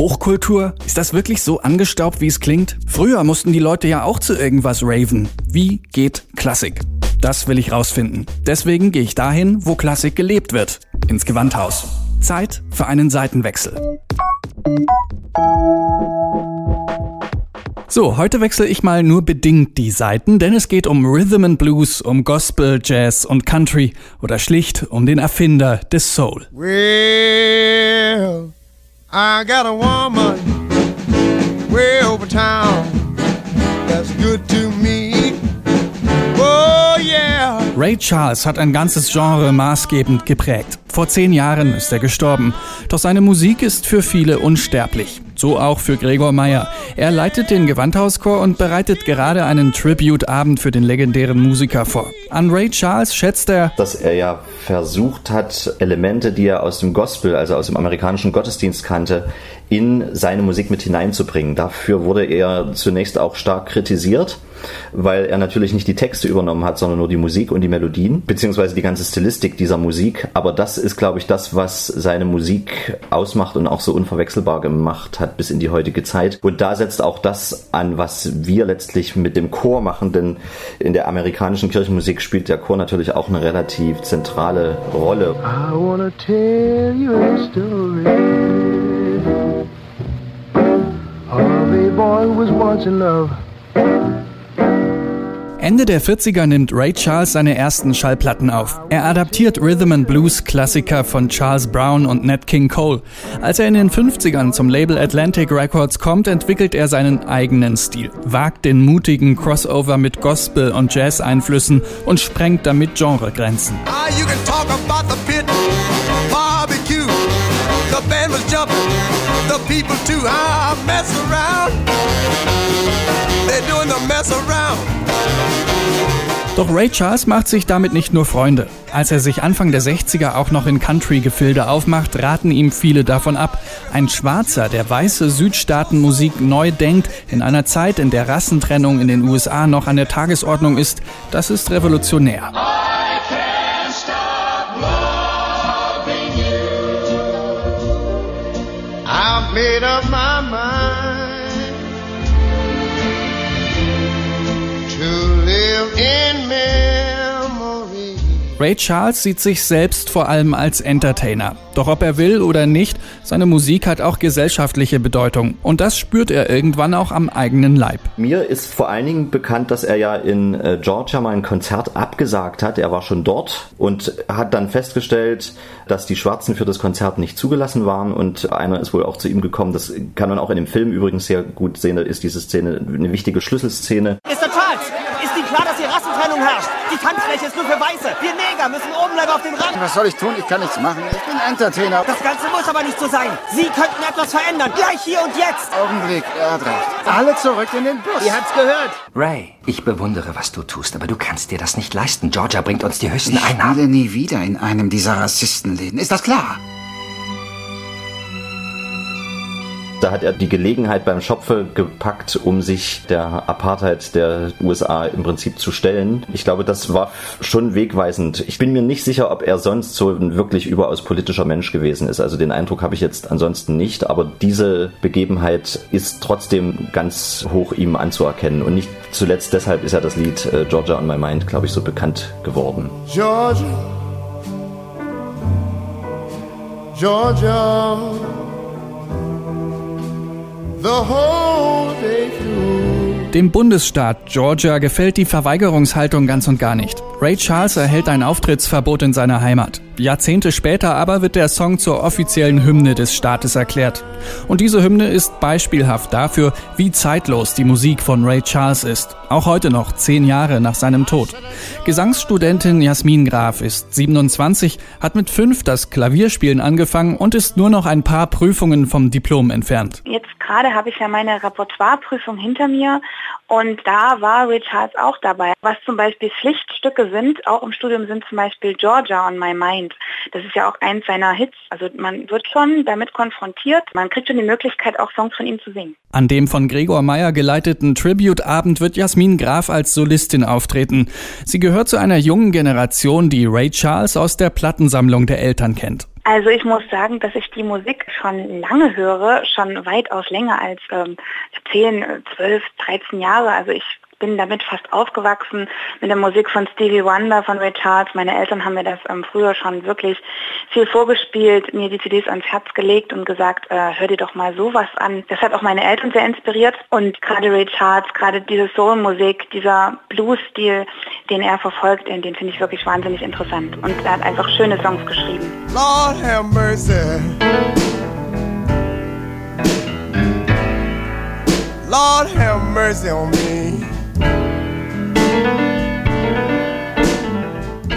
Hochkultur? Ist das wirklich so angestaubt, wie es klingt? Früher mussten die Leute ja auch zu irgendwas raven. Wie geht Klassik? Das will ich rausfinden. Deswegen gehe ich dahin, wo Klassik gelebt wird. Ins Gewandhaus. Zeit für einen Seitenwechsel. So, heute wechsle ich mal nur bedingt die Seiten, denn es geht um Rhythm and Blues, um Gospel, Jazz und Country oder schlicht um den Erfinder des Soul. Well, I got a woman way over town that's good to me. Oh yeah. Ray Charles hat ein ganzes Genre maßgebend geprägt. Vor zehn Jahren ist er gestorben. Doch seine Musik ist für viele unsterblich. So auch für Gregor Meyer. Er leitet den Gewandhauschor und bereitet gerade einen Tribute-Abend für den legendären Musiker vor. An Ray Charles schätzt er, dass er ja versucht hat, Elemente, die er aus dem Gospel, also aus dem amerikanischen Gottesdienst kannte, in seine Musik mit hineinzubringen. Dafür wurde er zunächst auch stark kritisiert, weil er natürlich nicht die Texte übernommen hat, sondern nur die Musik und die Melodien, beziehungsweise die ganze Stilistik dieser Musik. Aber das ist, glaube ich, das, was seine Musik ausmacht und auch so unverwechselbar gemacht hat bis in die heutige Zeit. Und da setzt auch das an, was wir letztlich mit dem Chor machen, denn in der amerikanischen Kirchenmusik spielt der Chor natürlich auch eine relativ zentrale Rolle. I wanna tell you a story. Ende der 40er nimmt Ray Charles seine ersten Schallplatten auf. Er adaptiert Rhythm and Blues Klassiker von Charles Brown und Nat King Cole. Als er in den 50ern zum Label Atlantic Records kommt, entwickelt er seinen eigenen Stil, wagt den mutigen Crossover mit Gospel und Jazz Einflüssen und sprengt damit Genregrenzen. Ah, the people too. I mess around. They're doing the mess around. Doch Ray Charles macht sich damit nicht nur Freunde. Als er sich Anfang der 60er auch noch in Country-Gefilde aufmacht, raten ihm viele davon ab. Ein Schwarzer, der weiße Südstaatenmusik neu denkt, in einer Zeit, in der Rassentrennung in den USA noch an der Tagesordnung ist, das ist revolutionär. Made up my mind Ray Charles sieht sich selbst vor allem als Entertainer. Doch ob er will oder nicht, seine Musik hat auch gesellschaftliche Bedeutung. Und das spürt er irgendwann auch am eigenen Leib. Mir ist vor allen Dingen bekannt, dass er ja in äh, Georgia mal ein Konzert abgesagt hat. Er war schon dort und hat dann festgestellt, dass die Schwarzen für das Konzert nicht zugelassen waren. Und einer ist wohl auch zu ihm gekommen. Das kann man auch in dem Film übrigens sehr gut sehen. Da ist diese Szene eine wichtige Schlüsselszene. Mr. Charles, Rassentrennung herrscht? Die Tanzfläche ist nur für Weiße. Wir Neger müssen oben bleiben auf dem Rand. Was soll ich tun? Ich kann nichts machen. Ich bin Entertainer. Das Ganze muss aber nicht so sein. Sie könnten etwas verändern. Gleich hier und jetzt. Augenblick, er hat recht. Alle zurück in den Bus. Ihr habt's gehört. Ray, ich bewundere, was du tust, aber du kannst dir das nicht leisten. Georgia bringt uns die höchsten ich Einnahmen. Ich spiele nie wieder in einem dieser Rassistenläden. Ist das klar? Da hat er die Gelegenheit beim Schopfe gepackt, um sich der Apartheid der USA im Prinzip zu stellen. Ich glaube, das war schon wegweisend. Ich bin mir nicht sicher, ob er sonst so ein wirklich überaus politischer Mensch gewesen ist. Also den Eindruck habe ich jetzt ansonsten nicht. Aber diese Begebenheit ist trotzdem ganz hoch ihm anzuerkennen. Und nicht zuletzt deshalb ist ja das Lied äh, Georgia on My Mind, glaube ich, so bekannt geworden. Georgia. Georgia dem Bundesstaat Georgia gefällt die Verweigerungshaltung ganz und gar nicht. Ray Charles erhält ein Auftrittsverbot in seiner Heimat. Jahrzehnte später aber wird der Song zur offiziellen Hymne des Staates erklärt. Und diese Hymne ist beispielhaft dafür, wie zeitlos die Musik von Ray Charles ist. Auch heute noch, zehn Jahre nach seinem Tod. Gesangsstudentin Jasmin Graf ist 27, hat mit fünf das Klavierspielen angefangen und ist nur noch ein paar Prüfungen vom Diplom entfernt. Jetzt gerade habe ich ja meine Repertoireprüfung hinter mir und da war Ray Charles auch dabei. Was zum Beispiel Pflichtstücke sind, auch im Studium sind zum Beispiel Georgia on My Mind. Das ist ja auch eins seiner Hits. Also man wird schon damit konfrontiert. Man kriegt schon die Möglichkeit, auch Songs von ihm zu singen. An dem von Gregor Meyer geleiteten Tribute-Abend wird Jasmin Graf als Solistin auftreten. Sie gehört zu einer jungen Generation, die Ray Charles aus der Plattensammlung der Eltern kennt. Also ich muss sagen, dass ich die Musik schon lange höre, schon weitaus länger als ähm, 10, 12, 13 Jahre. Also ich bin damit fast aufgewachsen mit der Musik von Stevie Wonder, von Ray Charles. Meine Eltern haben mir das ähm, früher schon wirklich viel vorgespielt, mir die CDs ans Herz gelegt und gesagt, äh, hör dir doch mal sowas an. Das hat auch meine Eltern sehr inspiriert und gerade Ray Charles, gerade diese Soul-Musik, dieser Blues-Stil, den er verfolgt, den, finde ich wirklich wahnsinnig interessant und er hat einfach schöne Songs geschrieben. Lord have mercy. Lord have mercy on me.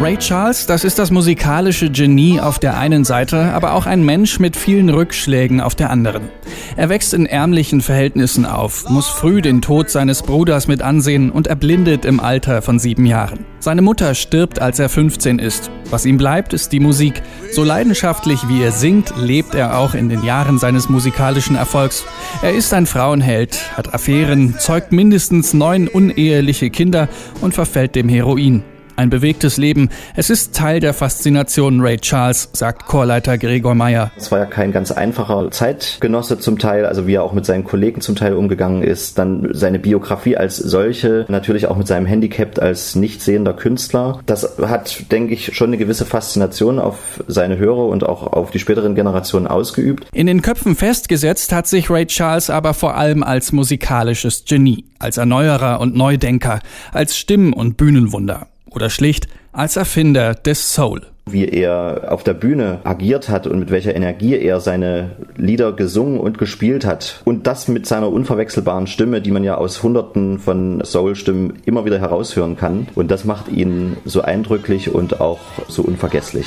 Ray Charles, das ist das musikalische Genie auf der einen Seite, aber auch ein Mensch mit vielen Rückschlägen auf der anderen. Er wächst in ärmlichen Verhältnissen auf, muss früh den Tod seines Bruders mit ansehen und erblindet im Alter von sieben Jahren. Seine Mutter stirbt, als er 15 ist. Was ihm bleibt, ist die Musik. So leidenschaftlich wie er singt, lebt er auch in den Jahren seines musikalischen Erfolgs. Er ist ein Frauenheld, hat Affären, zeugt mindestens neun uneheliche Kinder und verfällt dem Heroin. Ein bewegtes Leben. Es ist Teil der Faszination Ray Charles, sagt Chorleiter Gregor Meyer. Es war ja kein ganz einfacher Zeitgenosse zum Teil, also wie er auch mit seinen Kollegen zum Teil umgegangen ist. Dann seine Biografie als solche, natürlich auch mit seinem Handicap als nicht sehender Künstler. Das hat, denke ich, schon eine gewisse Faszination auf seine Hörer und auch auf die späteren Generationen ausgeübt. In den Köpfen festgesetzt hat sich Ray Charles aber vor allem als musikalisches Genie, als Erneuerer und Neudenker, als Stimmen- und Bühnenwunder oder schlicht als Erfinder des Soul. Wie er auf der Bühne agiert hat und mit welcher Energie er seine Lieder gesungen und gespielt hat. Und das mit seiner unverwechselbaren Stimme, die man ja aus hunderten von Soul-Stimmen immer wieder heraushören kann. Und das macht ihn so eindrücklich und auch so unvergesslich.